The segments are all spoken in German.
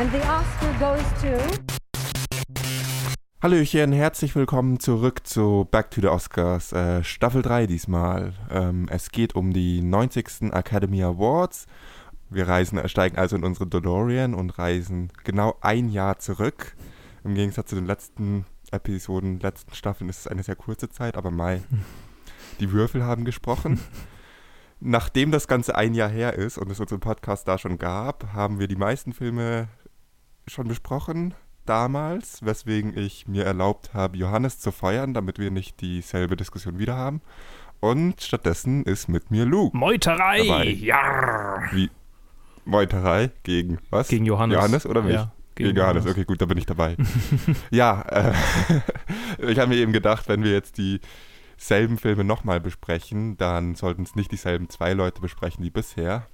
And the Oscar goes to. Hallöchen, herzlich willkommen zurück zu Back to the Oscars, äh, Staffel 3 diesmal. Ähm, es geht um die 90. Academy Awards. Wir reisen, äh, steigen also in unsere DeLorean und reisen genau ein Jahr zurück. Im Gegensatz zu den letzten Episoden, letzten Staffeln ist es eine sehr kurze Zeit, aber Mai, die Würfel haben gesprochen. Nachdem das Ganze ein Jahr her ist und es unseren Podcast da schon gab, haben wir die meisten Filme schon besprochen damals, weswegen ich mir erlaubt habe, Johannes zu feuern, damit wir nicht dieselbe Diskussion wieder haben. Und stattdessen ist mit mir Luke. Meuterei! Dabei. Ja! Wie? Meuterei gegen was? Gegen Johannes. Johannes oder mich? Ja, gegen, Johannes. Okay, gut, da bin ich dabei. ja, äh, ich habe mir eben gedacht, wenn wir jetzt dieselben Filme nochmal besprechen, dann sollten es nicht dieselben zwei Leute besprechen wie bisher.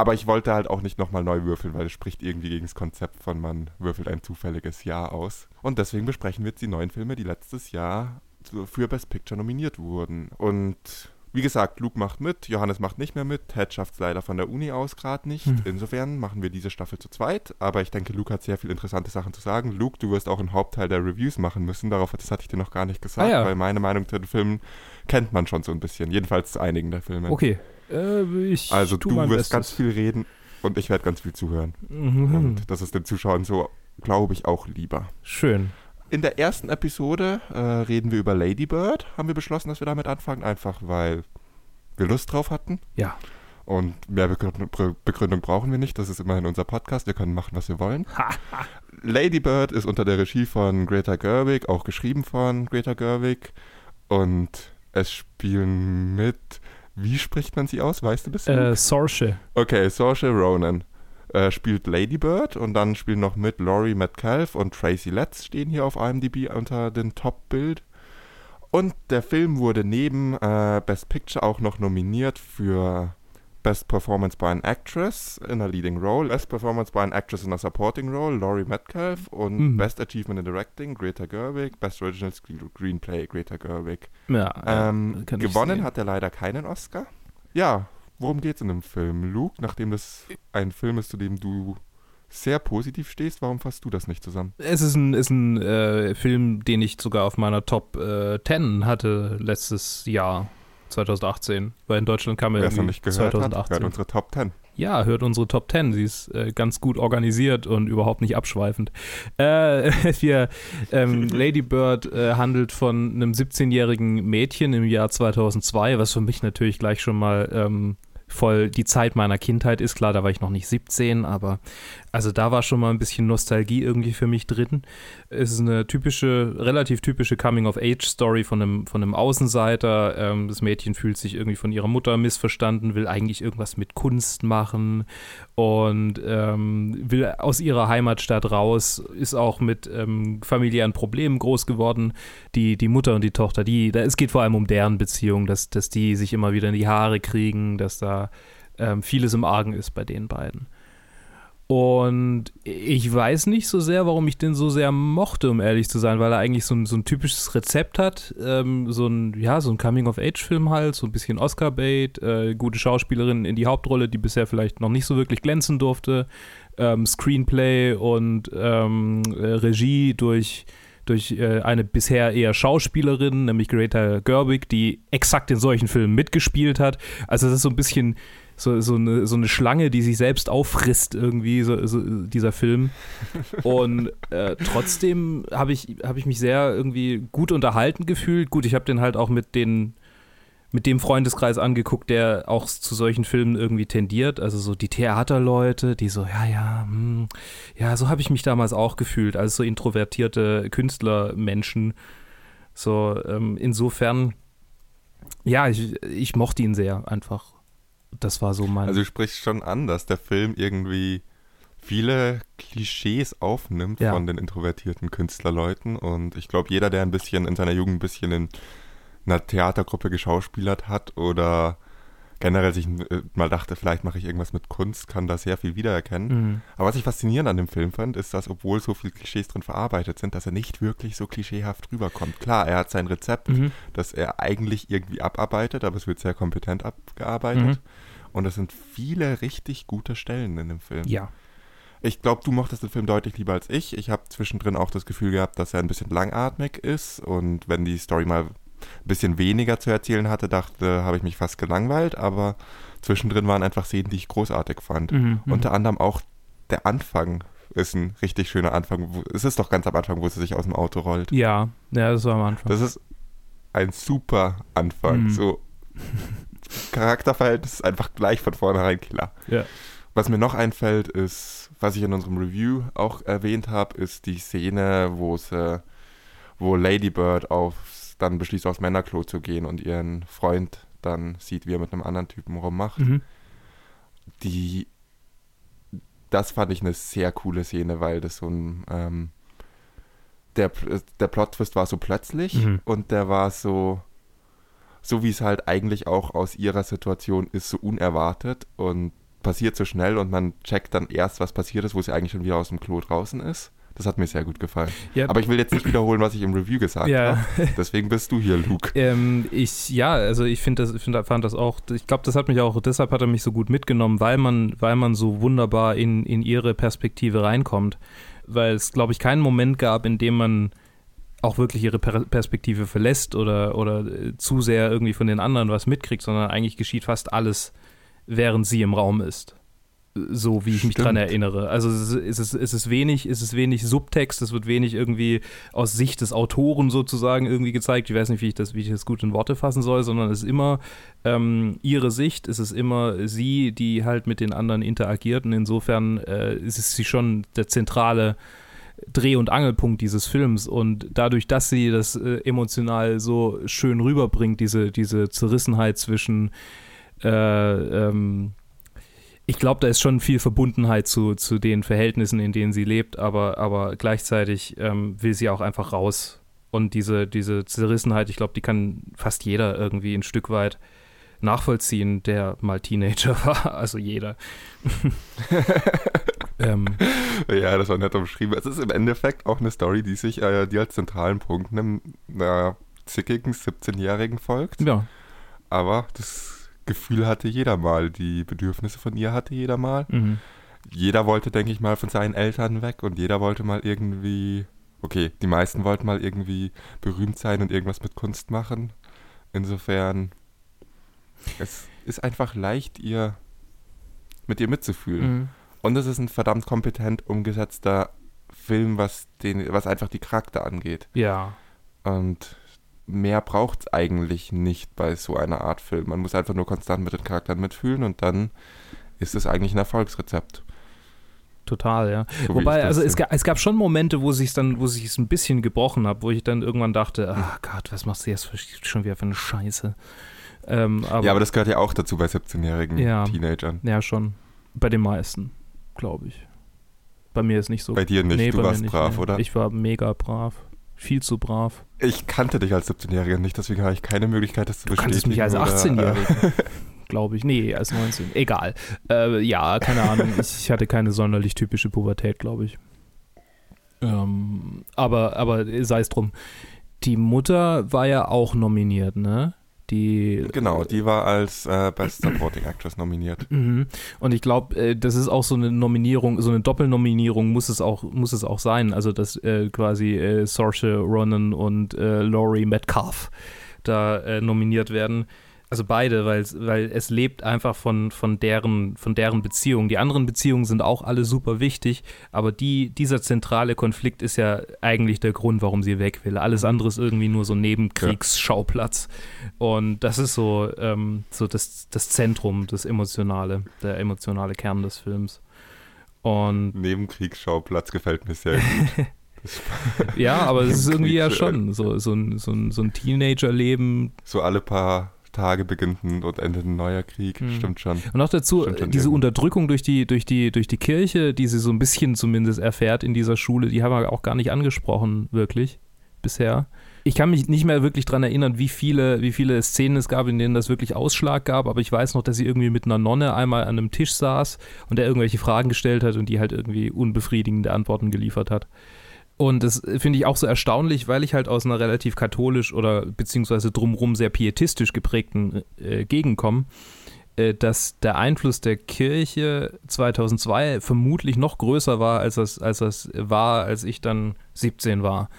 Aber ich wollte halt auch nicht nochmal neu würfeln, weil es spricht irgendwie gegen das Konzept von man würfelt ein zufälliges Jahr aus. Und deswegen besprechen wir jetzt die neuen Filme, die letztes Jahr für Best Picture nominiert wurden. Und wie gesagt, Luke macht mit, Johannes macht nicht mehr mit, Ted schafft es leider von der Uni aus gerade nicht. Hm. Insofern machen wir diese Staffel zu zweit. Aber ich denke, Luke hat sehr viele interessante Sachen zu sagen. Luke, du wirst auch einen Hauptteil der Reviews machen müssen. Darauf das hatte ich dir noch gar nicht gesagt, Ah ja. weil meine Meinung zu den Filmen kennt man schon so ein bisschen. Jedenfalls zu einigen der Filme. Okay. Äh, ich Also du wirst Bestes. ganz viel reden und ich werde ganz viel zuhören. Mhm. Und das ist den Zuschauern so, glaube ich, auch lieber. Schön. In der ersten Episode äh, reden wir über Lady Bird. Haben wir beschlossen, dass wir damit anfangen, einfach weil wir Lust drauf hatten. Ja. Und mehr Begründung, Be- Begründung brauchen wir nicht. Das ist immerhin unser Podcast. Wir können machen, was wir wollen. Lady Bird ist unter der Regie von Greta Gerwig, auch geschrieben von Greta Gerwig. Und es spielen mit. Wie spricht man sie aus? Weißt du das? Äh, Sorsche. Okay, Saoirse Ronan äh, spielt Lady Bird und dann spielen noch mit Laurie Metcalf und Tracy Letts stehen hier auf IMDb unter den Top-Bild. Und der Film wurde neben äh, Best Picture auch noch nominiert für Best Performance by an Actress in a Leading Role, Best Performance by an Actress in a Supporting Role, Laurie Metcalf und Mhm. Best Achievement in Directing, Greta Gerwig, Best Original Screenplay, Greta Gerwig. Ja, Ähm, gewonnen hat er leider keinen Oscar. Ja, worum geht's in dem Film? Luke, nachdem das ein Film ist, zu dem du sehr positiv stehst, warum fasst du das nicht zusammen? Es ist ein, ist ein äh, Film, den ich sogar auf meiner Top äh, 10 hatte letztes Jahr, 2018. Weil in Deutschland kam er irgendwie nicht gehört hat, 2018. hört unsere Top 10. Ja, hört unsere Top 10. Sie ist äh, ganz gut organisiert und überhaupt nicht abschweifend. Äh, wir, ähm, Lady Bird äh, handelt von einem 17-jährigen Mädchen im Jahr 2002, was für mich natürlich gleich schon mal ähm, voll die Zeit meiner Kindheit ist. Klar, da war ich noch nicht 17, aber also da war schon mal ein bisschen Nostalgie irgendwie für mich drin. Es ist eine typische, relativ typische Coming-of-Age-Story von einem, von einem Außenseiter. Ähm, das Mädchen fühlt sich irgendwie von ihrer Mutter missverstanden, will eigentlich irgendwas mit Kunst machen und ähm, will aus ihrer Heimatstadt raus, ist auch mit ähm, familiären Problemen groß geworden. Die, die Mutter und die Tochter, die, da, es geht vor allem um deren Beziehung, dass, dass die sich immer wieder in die Haare kriegen, dass da ähm, vieles im Argen ist bei den beiden. Und ich weiß nicht so sehr, warum ich den so sehr mochte, um ehrlich zu sein, weil er eigentlich so ein, so ein typisches Rezept hat. Ähm, so ein, ja, so ein Coming-of-Age-Film halt, so ein bisschen Oscar-Bait, äh, gute Schauspielerin in die Hauptrolle, die bisher vielleicht noch nicht so wirklich glänzen durfte. Ähm, Screenplay und ähm, äh, Regie durch, durch äh, eine bisher eher Schauspielerin, nämlich Greta Gerwig, die exakt in solchen Filmen mitgespielt hat. Also das ist so ein bisschen so, so, eine, so eine Schlange, die sich selbst auffrisst, irgendwie, so, so dieser Film. Und äh, trotzdem habe ich, hab ich mich sehr irgendwie gut unterhalten gefühlt. Gut, ich habe den halt auch mit den mit dem Freundeskreis angeguckt, der auch zu solchen Filmen irgendwie tendiert. Also so die Theaterleute, die so, ja, ja, hm, ja, so habe ich mich damals auch gefühlt, als so introvertierte Künstlermenschen. So, ähm, insofern, ja, ich, ich mochte ihn sehr einfach. Das war so mein. Also du sprichst schon an, dass der Film irgendwie viele Klischees aufnimmt Ja. von den introvertierten Künstlerleuten und ich glaube, jeder, der ein bisschen in seiner Jugend ein bisschen in einer Theatergruppe geschauspielert hat oder generell sich äh, mal dachte, vielleicht mache ich irgendwas mit Kunst, kann da sehr viel wiedererkennen. Mhm. Aber was ich faszinierend an dem Film fand, ist, dass obwohl so viele Klischees drin verarbeitet sind, dass er nicht wirklich so klischeehaft rüberkommt. Klar, er hat sein Rezept, Mhm. das er eigentlich irgendwie abarbeitet, aber es wird sehr kompetent abgearbeitet. Mhm. Und es sind viele richtig gute Stellen in dem Film. Ja. Ich glaube, du mochtest den Film deutlich lieber als ich. Ich habe zwischendrin auch das Gefühl gehabt, dass er ein bisschen langatmig ist und wenn die Story mal ein bisschen weniger zu erzählen hatte, dachte, habe ich mich fast gelangweilt, aber zwischendrin waren einfach Szenen, die ich großartig fand. Mhm, mhm. Unter anderem auch der Anfang ist ein richtig schöner Anfang. Es ist doch ganz am Anfang, wo sie sich aus dem Auto rollt. Ja, ja, das war am Anfang. Das ist ein super Anfang. Mhm. So Charakterverhältnis ist einfach gleich von vornherein klar. Ja. Was mir noch einfällt, ist, was ich in unserem Review auch erwähnt habe, ist die Szene, wo sie, wo Lady Bird aufs, dann beschließt, aufs Männerklo zu gehen und ihren Freund dann sieht, wie er mit einem anderen Typen rummacht. Mhm. Die, das fand ich eine sehr coole Szene, weil das so ein, ähm, der, der Plot-Twist war so plötzlich Mhm. und der war so, so wie es halt eigentlich auch aus ihrer Situation ist, so unerwartet und passiert so schnell und man checkt dann erst, was passiert ist, wo sie eigentlich schon wieder aus dem Klo draußen ist. Das hat mir sehr gut gefallen. Ja, Aber ich will jetzt nicht wiederholen, was ich im Review gesagt Ja. habe. Deswegen bist du hier, Luke. Ähm, ich, ja, also ich finde das, ich find, fand das auch, ich glaube, das hat mich auch, deshalb hat er mich so gut mitgenommen, weil man, weil man so wunderbar in, in ihre Perspektive reinkommt. Weil es, glaube ich, keinen Moment gab, in dem man auch wirklich ihre per Perspektive verlässt oder, oder äh, zu sehr irgendwie von den anderen was mitkriegt, sondern eigentlich geschieht fast alles, während sie im Raum ist. So wie ich mich Stimmt. dran erinnere. Also es ist, es, ist, es, ist wenig, es ist wenig Subtext, es wird wenig irgendwie aus Sicht des Autoren sozusagen irgendwie gezeigt. Ich weiß nicht, wie ich das, wie ich das gut in Worte fassen soll, sondern es ist immer ähm, ihre Sicht, es ist immer sie, die halt mit den anderen interagiert und insofern äh, ist sie schon der zentrale Dreh- und Angelpunkt dieses Films und dadurch, dass sie das äh, emotional so schön rüberbringt, diese, diese Zerrissenheit zwischen äh, ähm, ich glaube, da ist schon viel Verbundenheit zu, zu den Verhältnissen, in denen sie lebt, aber, aber gleichzeitig ähm, will sie auch einfach raus. Und diese, diese Zerrissenheit, ich glaube, die kann fast jeder irgendwie ein Stück weit nachvollziehen, der mal Teenager war. Also jeder. ähm, Ja, das war nett umschrieben. Es ist im Endeffekt auch eine Story, die sich, äh, die als zentralen Punkt einem einer zickigen 17-Jährigen folgt. ja, Aber das Gefühl hatte jeder mal. Die Bedürfnisse von ihr hatte jeder mal. mhm. Jeder wollte, denke ich mal, von seinen Eltern weg und jeder wollte mal irgendwie, okay, die meisten wollten mal irgendwie berühmt sein und irgendwas mit Kunst machen. Insofern, es ist einfach leicht, ihr mit ihr mitzufühlen. Mhm. Und es ist ein verdammt kompetent umgesetzter Film, was, den, was einfach die Charakter angeht. ja, Und mehr braucht es eigentlich nicht bei so einer Art Film. Man muss einfach nur konstant mit den Charakteren mitfühlen und dann ist es eigentlich ein Erfolgsrezept. total, ja. So Wobei, also es, es gab schon Momente, wo sich dann, wo sich es ein bisschen gebrochen hat, wo ich dann irgendwann dachte, ah Gott, was machst du jetzt schon wieder für eine Scheiße? Ähm, aber, ja, aber das gehört ja auch dazu bei 17-jährigen Ja. Teenagern. ja, schon. Bei den meisten, glaube ich. Bei mir ist nicht so. Bei dir nicht, Nee, du warst nicht, brav, nee. oder? Ich war mega brav. Viel zu brav. kannte dich als 17-Jähriger nicht, deswegen habe ich keine Möglichkeit, das zu Du bestätigen. kanntest mich als oder, 18-Jähriger. glaube ich. Nee, als 19. Egal. Äh, ja, keine Ahnung. Ich, ich hatte keine sonderlich typische Pubertät, glaube ich. Ähm, aber, aber sei es drum. Die Mutter war ja auch nominiert, ne? Die. Genau, die war als äh, Best Supporting Actress nominiert. Mhm. Und ich glaube, äh, das ist auch so eine Nominierung, so eine Doppelnominierung muss es auch, muss es auch sein. Also, dass äh, quasi äh, Saoirse Ronan und äh, Laurie Metcalf da äh, nominiert werden. Also beide, weil, weil es lebt einfach von, von, deren, von deren Beziehung. Die anderen Beziehungen sind auch alle super wichtig, aber die, dieser zentrale Konflikt ist ja eigentlich der Grund, warum sie weg will. Alles andere ist irgendwie nur so Nebenkriegsschauplatz. Und das ist so, ähm, so das, das Zentrum, das Emotionale, der emotionale Kern des Films. Und Nebenkriegsschauplatz gefällt mir sehr gut. ja, aber es ist irgendwie ja schon so, so ein, so ein, so ein Teenagerleben. So alle paar Tage beginnt ein und endet ein neuer Krieg, Mhm. stimmt schon. Und auch dazu, diese irgendwie. Unterdrückung durch die, durch, die, durch die Kirche, die sie so ein bisschen zumindest erfährt in dieser Schule, die haben wir auch gar nicht angesprochen, wirklich, bisher. Ich kann mich nicht mehr wirklich daran erinnern, wie viele, wie viele Szenen es gab, in denen das wirklich Ausschlag gab, aber ich weiß noch, dass sie irgendwie mit einer Nonne einmal an einem Tisch saß und der irgendwelche Fragen gestellt hat und die halt irgendwie unbefriedigende Antworten geliefert hat. Und das finde ich auch so erstaunlich, weil ich halt aus einer relativ katholisch oder beziehungsweise drumherum sehr pietistisch geprägten äh, Gegend komme. äh, dass der Einfluss der Kirche 2002 vermutlich noch größer war, als das, als das war, als ich dann 17 war.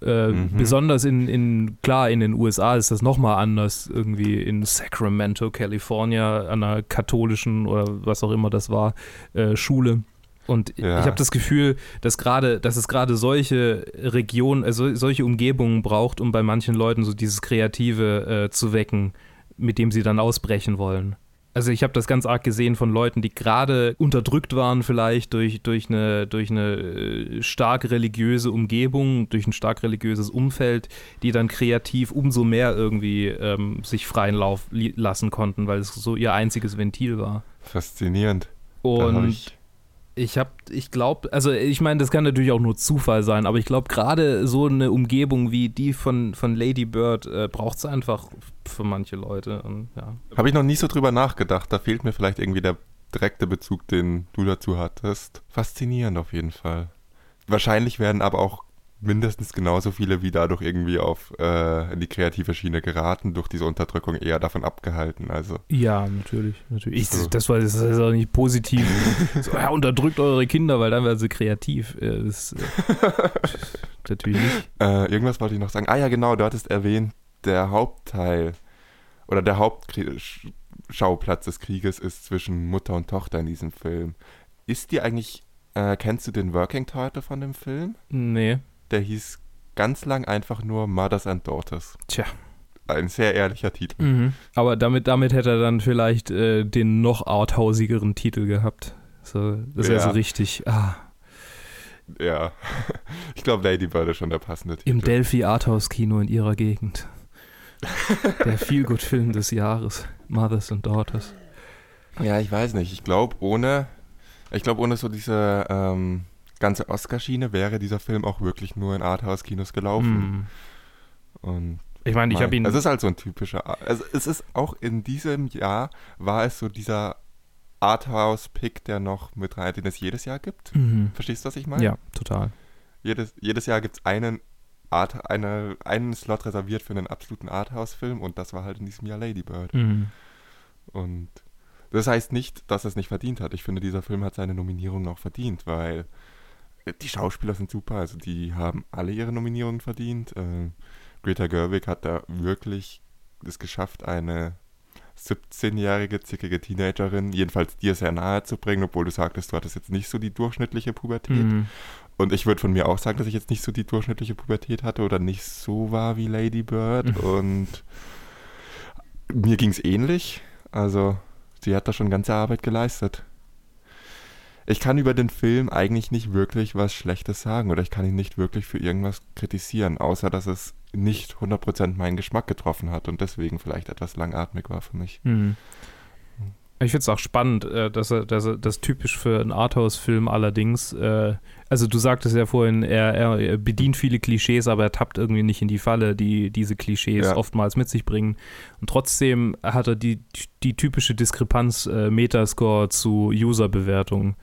Äh, mhm. Besonders in, in, klar, in den USA ist das nochmal anders, irgendwie in Sacramento, California, an einer katholischen oder was auch immer das war, äh, Schule. Und ja. ich habe das Gefühl, dass gerade, dass es gerade solche Regionen, also solche Umgebungen braucht, um bei manchen Leuten so dieses Kreative äh, zu wecken, mit dem sie dann ausbrechen wollen. Also ich habe das ganz arg gesehen von Leuten, die gerade unterdrückt waren vielleicht durch, durch, eine, durch eine äh, stark religiöse Umgebung, durch ein stark religiöses Umfeld, die dann kreativ umso mehr irgendwie ähm, sich freien Lauf lassen konnten, weil es so ihr einziges Ventil war. Faszinierend. Und ich habe, ich glaube, also ich meine, das kann natürlich auch nur Zufall sein, aber ich glaube, gerade so eine Umgebung wie die von, von Lady Bird äh, braucht es einfach für manche Leute. ja. Habe ich noch nie so drüber nachgedacht. Da fehlt mir vielleicht irgendwie der direkte Bezug, den du dazu hattest. Faszinierend auf jeden Fall. Wahrscheinlich werden aber auch mindestens genauso viele wie dadurch irgendwie auf äh, in die kreative Schiene geraten, durch diese Unterdrückung eher davon abgehalten. Also ja, natürlich, natürlich. Ich, so. Das war das ist auch nicht positiv. so, ja, unterdrückt eure Kinder, weil dann werden sie kreativ. Das, äh, natürlich nicht. Äh, irgendwas wollte ich noch sagen. Ah ja, genau. Du hattest erwähnt, der Hauptteil oder der Hauptschauplatz des Krieges ist zwischen Mutter und Tochter in diesem Film. Ist dir eigentlich äh, kennst du den Working Title von dem Film? Nee der hieß ganz lang einfach nur Mothers and Daughters. Tja. Ein sehr ehrlicher Titel. Mhm. Aber damit, damit hätte er dann vielleicht äh, den noch arthausigeren Titel gehabt. So, das wäre ja. so richtig. Ah. Ja, ich glaube, Lady Bird ist schon der passende Titel. Im Delphi Arthouse Kino in ihrer Gegend. der Feelgood-Film des Jahres. Mothers and Daughters. Ja, ich weiß nicht. Ich glaube, ohne, ich glaube, ohne so diese, ähm, ganze Oscarschiene wäre dieser Film auch wirklich nur in Arthouse-Kinos gelaufen. Mm. Und ich meine, ich habe ihn. Es ist halt so ein typischer. Also es ist auch in diesem Jahr war es so dieser Arthouse-Pick, der noch mit rein, den es jedes Jahr gibt. Mhm. Verstehst du, was ich meine? Ja, total. Jedes, jedes Jahr gibt es einen Art, eine, einen Slot reserviert für einen absoluten Arthouse-Film und das war halt in diesem Jahr Lady Bird. Mhm. Und das heißt nicht, dass er es nicht verdient hat. Ich finde, dieser Film hat seine Nominierung noch verdient, weil die Schauspieler sind super, also die haben alle ihre Nominierungen verdient. Äh, Greta Gerwig hat da wirklich es geschafft, eine 17-jährige, zickige Teenagerin, jedenfalls dir sehr nahe zu bringen, obwohl du sagtest, du hattest jetzt nicht so die durchschnittliche Pubertät. Mhm. Und ich würde von mir auch sagen, dass ich jetzt nicht so die durchschnittliche Pubertät hatte oder nicht so war wie Lady Bird. Mhm. Und mir ging es ähnlich. Also, sie hat da schon ganze Arbeit geleistet ich kann über den Film eigentlich nicht wirklich was Schlechtes sagen oder ich kann ihn nicht wirklich für irgendwas kritisieren, außer dass es nicht 100% meinen Geschmack getroffen hat und deswegen vielleicht etwas langatmig war für mich. Mhm. Ich finde es auch spannend, äh, dass er, dass er das typisch für einen Arthouse-Film allerdings, äh, also du sagtest ja vorhin, er, er, bedient viele Klischees, aber er tappt irgendwie nicht in die Falle, die diese Klischees ja. oftmals mit sich bringen. Und trotzdem hat er die, die typische Diskrepanz äh, Metascore zu User-Bewertungen.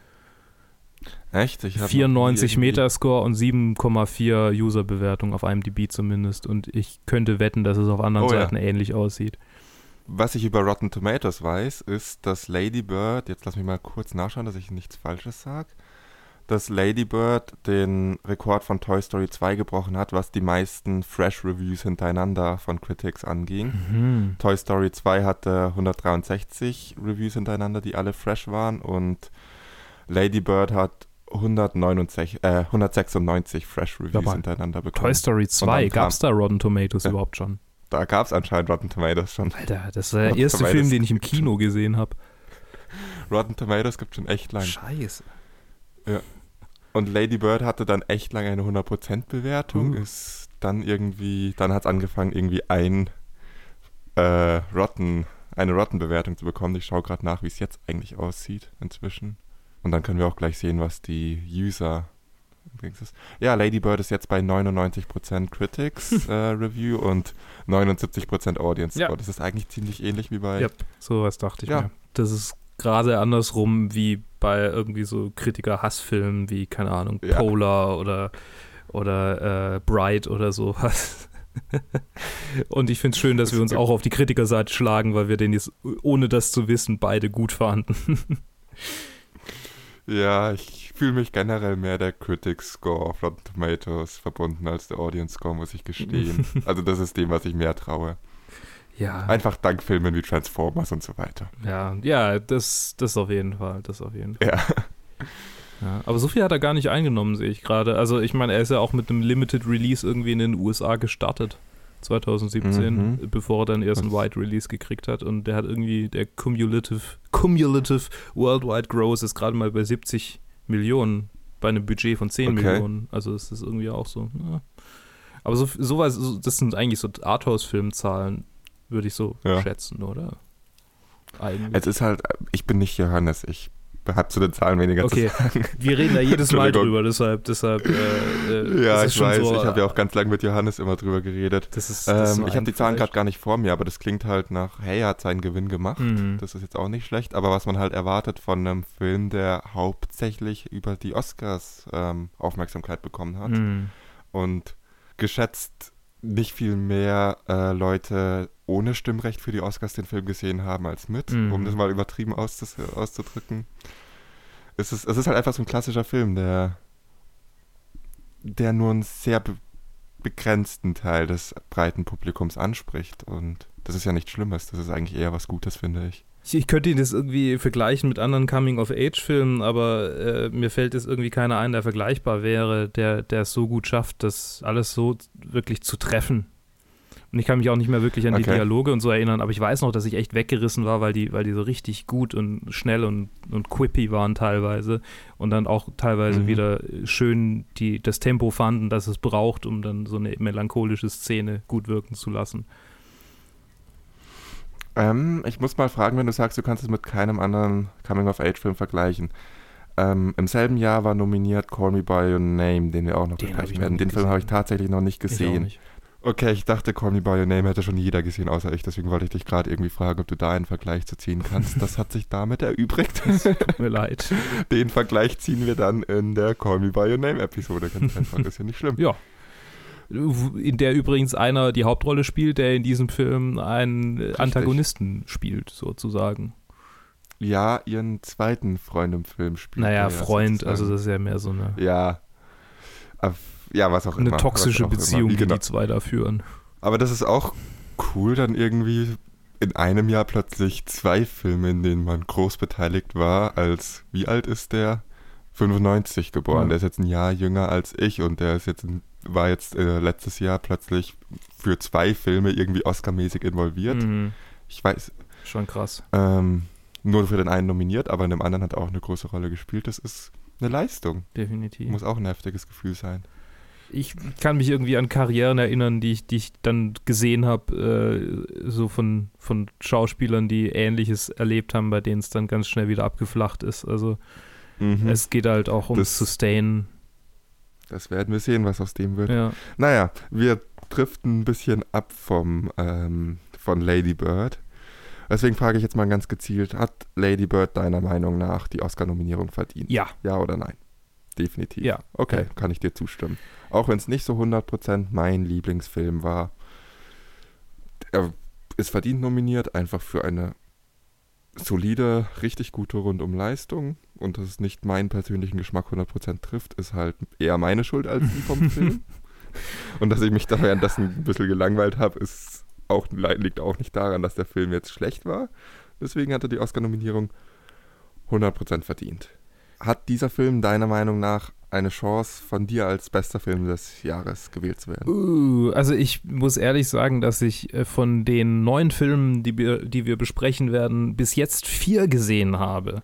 Echt? Ich 94 Metascore und 7,4 User-Bewertung auf IMDb zumindest. Und ich könnte wetten, dass es auf anderen oh, Seiten ja. ähnlich aussieht. Was ich über Rotten Tomatoes weiß, ist, dass Lady Bird, jetzt lass mich mal kurz nachschauen, dass ich nichts Falsches sage, dass Lady Bird den Rekord von Toy Story 2 gebrochen hat, was die meisten Fresh Reviews hintereinander von Critics anging. Mhm. Toy Story 2 hatte 163 Reviews hintereinander, die alle fresh waren und Lady Bird hat 169, äh, 196 Fresh Reviews Aber hintereinander bekommen. Toy Story 2, gab es da Rotten Tomatoes ja. überhaupt schon? Da gab es anscheinend Rotten Tomatoes schon. Alter, das war der erste Tomatoes Film, den ich im Kino gesehen habe. Rotten Tomatoes gibt schon echt lang. Scheiße. Ja. Und Lady Bird hatte dann echt lange eine 100% Bewertung. Uh. Ist dann irgendwie, dann hat es angefangen, irgendwie ein äh, Rotten, eine Rotten-Bewertung zu bekommen. Ich schaue gerade nach, wie es jetzt eigentlich aussieht inzwischen. Und dann können wir auch gleich sehen, was die User. Ja, Lady Bird ist jetzt bei 99% Critics äh, Review und 79% Audience Score. Ja. Das ist eigentlich ziemlich ähnlich wie bei. Ja, sowas dachte ich ja. mir. Das ist gerade andersrum wie bei irgendwie so Kritiker-Hassfilmen wie, keine Ahnung, ja. Polar oder, oder äh, Bright oder sowas. Und ich finde es schön, dass wir uns auch auf die Kritikerseite schlagen, weil wir den jetzt, ohne das zu wissen, beide gut fanden. Ja, ich fühle mich generell mehr der Critics Score auf Rotten Tomatoes verbunden als der Audience Score, muss ich gestehen. also das ist dem, was ich mehr traue. Ja. Einfach dank Filmen wie Transformers und so weiter. Ja, ja, das, das auf jeden Fall, das auf jeden Fall. Ja. Ja, aber so viel hat er gar nicht eingenommen, sehe ich gerade. Also ich meine, er ist ja auch mit einem Limited Release irgendwie in den USA gestartet. 2017, Mhm. bevor er dann erst ein Was- Wide Release gekriegt hat. Und der hat irgendwie, der Cumulative, Cumulative Worldwide Gross ist gerade mal bei 70 Millionen bei einem Budget von 10 Okay. Millionen. Also es ist irgendwie auch so. Ja. Aber so, sowas, so, das sind eigentlich so Arthouse-Filmzahlen, würde ich so Ja. schätzen, oder? Eigentlich. Es ist halt, ich bin nicht Johannes, ich habe zu den Zahlen weniger Okay, zu sagen. wir reden da jedes Mal drüber, deshalb, deshalb, äh, äh, Ja, ich weiß, so, ich habe ja auch ganz lange mit Johannes immer drüber geredet. das ist, das Ähm, ich habe die Zahlen gerade gar nicht vor mir, aber das klingt halt nach, hey, er hat seinen Gewinn gemacht. Mhm. Das ist jetzt auch nicht schlecht, aber was man halt erwartet von einem Film, der hauptsächlich über die Oscars ähm, Aufmerksamkeit bekommen hat Mhm. und geschätzt nicht viel mehr äh, Leute ohne Stimmrecht für die Oscars den Film gesehen haben als mit, Mhm. um das mal übertrieben auszus auszudrücken. Es ist, es ist halt einfach so ein klassischer Film, der, der nur einen sehr be begrenzten Teil des breiten Publikums anspricht und das ist ja nichts Schlimmes, das ist eigentlich eher was Gutes, finde ich. Ich, ich könnte ihn das irgendwie vergleichen mit anderen Coming-of-Age-Filmen, aber äh, mir fällt jetzt irgendwie keiner ein, der vergleichbar wäre, der, der es so gut schafft, das alles so wirklich zu treffen. Und ich kann mich auch nicht mehr wirklich an die Okay. Dialoge und so erinnern, aber ich weiß noch, dass ich echt weggerissen war, weil die, weil die so richtig gut und schnell und, und quippy waren teilweise und dann auch teilweise Mhm. wieder schön die, das Tempo fanden, das es braucht, um dann so eine melancholische Szene gut wirken zu lassen. Ähm, ich muss mal fragen, wenn du sagst, du kannst es mit keinem anderen Coming-of-Age-Film vergleichen. Ähm, Im selben Jahr war nominiert Call Me By Your Name, den wir auch noch Den besprechen werden. Den Film habe ich tatsächlich noch nicht gesehen. nicht. Okay, ich dachte, Call Me By Your Name hätte schon jeder gesehen, außer ich. Deswegen wollte ich dich gerade irgendwie fragen, ob du da einen Vergleich zu ziehen kannst. Das hat sich damit erübrigt. Tut mir leid. Den Vergleich ziehen wir dann in der Call Me By Your Name Episode. Ganz einfach, ist ja nicht schlimm. Ja. In der übrigens einer die Hauptrolle spielt, der in diesem Film einen äh, Antagonisten spielt, sozusagen. Ja, ihren zweiten Freund im Film spielt. Naja, ja Freund, sozusagen. also das ist ja mehr so eine, Ja. Auf- Ja, was auch eine immer. toxische was auch immer. Beziehung, Wie die genau. die zwei da führen. Aber das ist auch cool, dann irgendwie in einem Jahr plötzlich zwei Filme, in denen man groß beteiligt war, als, wie alt ist der? 95 geboren. Ja. Der ist jetzt ein Jahr jünger als ich und der ist jetzt, war jetzt äh, letztes Jahr plötzlich für zwei Filme irgendwie Oscar-mäßig involviert. Mhm. Ich weiß, Schon krass. ähm, nur für den einen nominiert, aber in dem anderen hat er auch eine große Rolle gespielt. Das ist eine Leistung. Definitiv. Muss auch ein heftiges Gefühl sein. Ich kann mich irgendwie an Karrieren erinnern, die ich, die ich dann gesehen habe, äh, so von, von Schauspielern, die Ähnliches erlebt haben, bei denen es dann ganz schnell wieder abgeflacht ist. Also Mhm. es geht halt auch ums Das- Sustain. Das werden wir sehen, was aus dem wird. Ja. Naja, wir driften ein bisschen ab vom, ähm, von Lady Bird. Deswegen frage ich jetzt mal ganz gezielt, hat Lady Bird deiner Meinung nach die Oscar-Nominierung verdient? ja. Ja oder nein? Definitiv. Ja. Okay, kann ich dir zustimmen. Auch wenn es nicht so 100% mein Lieblingsfilm war. Er ist verdient nominiert, einfach für eine solide, richtig gute Rundum-Leistung. Und dass es nicht meinen persönlichen Geschmack 100% trifft, ist halt eher meine Schuld als die vom Film. Und dass ich mich da währenddessen ein bisschen gelangweilt habe, ist auch, liegt auch nicht daran, dass der Film jetzt schlecht war. Deswegen hat er die Oscar-Nominierung 100% verdient. Hat dieser Film deiner Meinung nach eine Chance, von dir als bester Film des Jahres gewählt zu werden? Uh, also ich muss ehrlich sagen, dass ich äh, von den neun Filmen, die wir, die wir besprechen werden, bis jetzt vier gesehen habe.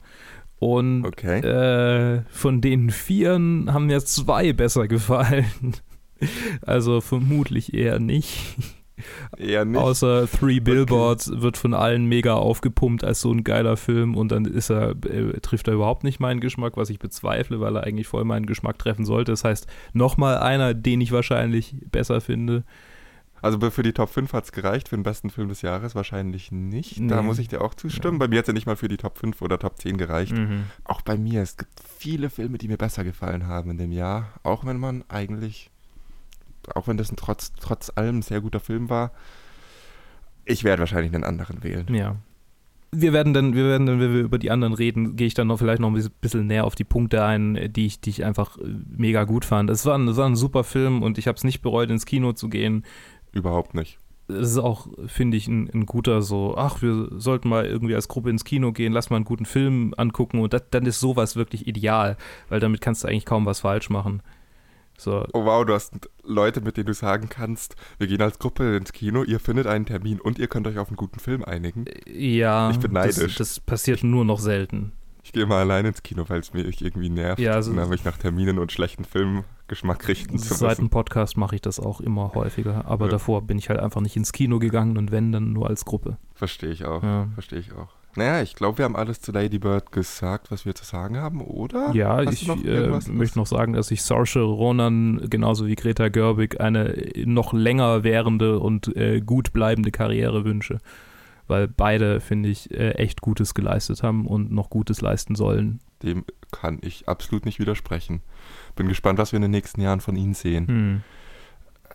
Und Okay. äh, von den vieren haben mir zwei besser gefallen. Also vermutlich eher nicht. Eher nicht. Außer Three Billboards wird von allen mega aufgepumpt als so ein geiler Film und dann ist er, äh, trifft er überhaupt nicht meinen Geschmack, was ich bezweifle, weil er eigentlich voll meinen Geschmack treffen sollte. Das heißt, nochmal einer, den ich wahrscheinlich besser finde. Also für die Top 5 hat es gereicht, für den besten Film des Jahres wahrscheinlich nicht. Da Nee. muss ich dir auch zustimmen. Ja. Bei mir hat es ja nicht mal für die Top 5 oder Top 10 gereicht. Mhm. Auch bei mir, es gibt viele Filme, die mir besser gefallen haben in dem Jahr. Auch wenn man eigentlich auch wenn das ein trotz, trotz allem ein sehr guter Film war, ich werde wahrscheinlich einen anderen wählen. Ja. Wir werden dann, wir werden dann, wenn wir über die anderen reden, gehe ich dann noch vielleicht noch ein bisschen näher auf die Punkte ein, die ich, die ich einfach äh, mega gut fand. Es war ein, es war ein super Film und ich habe es nicht bereut, ins Kino zu gehen. Überhaupt nicht. Es ist auch, finde ich, ein, ein, guter so, ach, wir sollten mal irgendwie als Gruppe ins Kino gehen, lass mal einen guten Film angucken und das, dann ist sowas wirklich ideal, weil damit kannst du eigentlich kaum was falsch machen. So. Oh wow, du hast Leute, mit denen du sagen kannst, wir gehen als Gruppe ins Kino, ihr findet einen Termin und ihr könnt euch auf einen guten Film einigen. Ja, ich bin neidisch. Das, das passiert nur noch selten. Ich gehe mal allein ins Kino, weil es mich irgendwie nervt, ja, also, mich nach Terminen und schlechten Filmgeschmack richten zu müssen. Seit dem Podcast mache ich das auch immer häufiger, aber ja. davor bin ich halt einfach nicht ins Kino gegangen und wenn, dann nur als Gruppe. Verstehe ich auch, ja. verstehe ich auch. Naja, ich glaube, wir haben alles zu Lady Bird gesagt, was wir zu sagen haben, oder? Ja, Hast ich noch äh, möchte noch sagen, dass ich Saoirse Ronan genauso wie Greta Gerwig eine noch länger währende und äh, gut bleibende Karriere wünsche. Weil beide, finde ich, äh, echt Gutes geleistet haben und noch Gutes leisten sollen. Dem kann ich absolut nicht widersprechen. Bin gespannt, was wir in den nächsten Jahren von ihnen sehen. Hm.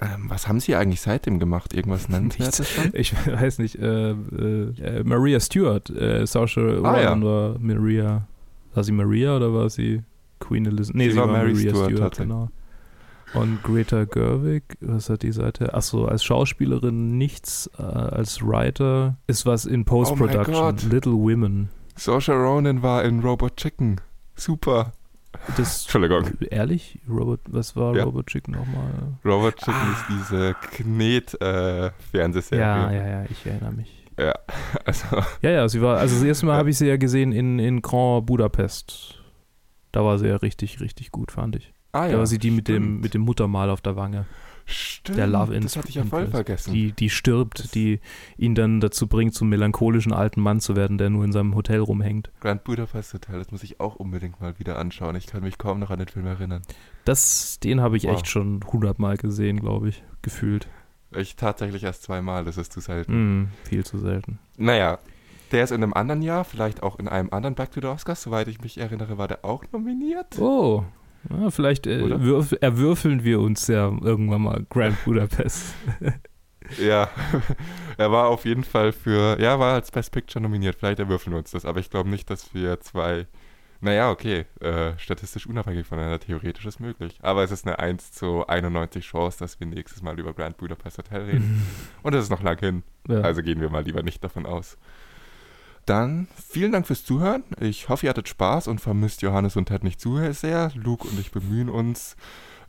Ähm, was haben Sie eigentlich seitdem gemacht? Irgendwas nennenswertes schon? Ich weiß nicht. Äh, äh, Maria Stewart, äh, Saoirse ah, Ronan ja. war Maria. War sie Maria oder war sie Queen Elizabeth? Nee, sie, sie war, war Maria Stewart, Stewart genau. Und Greta Gerwig, was hat die Seite? Achso, als Schauspielerin nichts, äh, als Writer ist was in Post-Production. Oh Little Women. Saoirse Ronan war in Robot Chicken. Super. Das, Entschuldigung. Ehrlich? Robot, was war ja. Robot Chicken nochmal? Robot Chicken ah. ist diese Knet-Fernsehserie. Äh, ja, ja, ja, ich erinnere mich. Ja, also. Ja, ja, sie war, also das erste Mal habe ich sie ja gesehen in, in Grand Budapest. Da war sie ja richtig, richtig gut, fand ich. Ah, ja, da war sie die mit dem, mit dem Muttermal auf der Wange. Stimmt, der Love das hatte ich ja voll vergessen. Die, die stirbt, das die ihn dann dazu bringt, zum melancholischen alten Mann zu werden, der nur in seinem Hotel rumhängt. Grand Budapest Hotel, das muss ich auch unbedingt mal wieder anschauen. Ich kann mich kaum noch an den Film erinnern. Das, den habe ich wow. echt schon hundertmal gesehen, glaube ich, gefühlt. Ich tatsächlich erst zweimal, das ist zu selten. Mm, viel zu selten. Naja, der ist in einem anderen Jahr, vielleicht auch in einem anderen Back to the Oscars, soweit ich mich erinnere, war der auch nominiert. Oh, ja, vielleicht äh, würf, erwürfeln wir uns ja irgendwann mal Grand Budapest. ja, er war auf jeden Fall für, ja, war als Best Picture nominiert. Vielleicht erwürfeln wir uns das, aber ich glaube nicht, dass wir zwei, naja, okay, äh, statistisch unabhängig voneinander, theoretisch ist möglich. Aber es ist eine 1 zu 91 Chance, dass wir nächstes Mal über Grand Budapest Hotel reden. Und das ist noch lang hin. Ja. Also gehen wir mal lieber nicht davon aus. Dann vielen Dank fürs Zuhören. Ich hoffe, ihr hattet Spaß und vermisst Johannes und Ted nicht zu sehr. Luke und ich bemühen uns,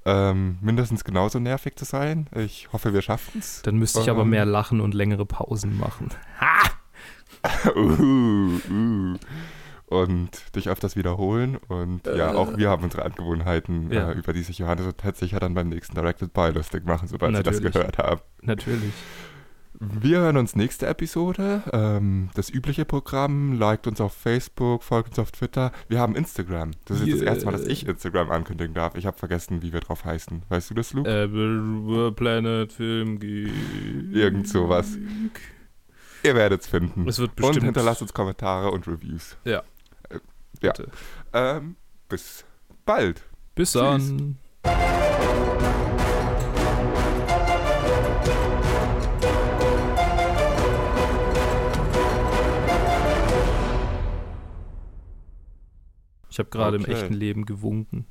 ähm, mindestens genauso nervig zu sein. Ich hoffe, wir schaffen es. Dann müsste ich ähm, aber mehr lachen und längere Pausen machen. Ha! uh, uh. Und dich öfters wiederholen. Und äh, ja, auch wir haben unsere Angewohnheiten, ja. äh, über die sich Johannes und Ted sicher dann beim nächsten Directed By lustig machen, sobald Natürlich. sie das gehört haben. Natürlich. Wir hören uns nächste Episode. Ähm, das übliche Programm. Liked uns auf Facebook, folgt uns auf Twitter. Wir haben Instagram. Das ist yeah. das erste Mal, dass ich Instagram ankündigen darf. Ich habe vergessen, wie wir drauf heißen. Weißt du das, Luke? Äh, Planet Film Geek. Irgend sowas. Ihr werdet es finden. Es wird bestimmt. Und hinterlasst uns Kommentare und Reviews. Ja. Äh, ja. Ähm, bis bald. Bis Tschüss. dann. Ich habe gerade okay. im echten Leben gewunken.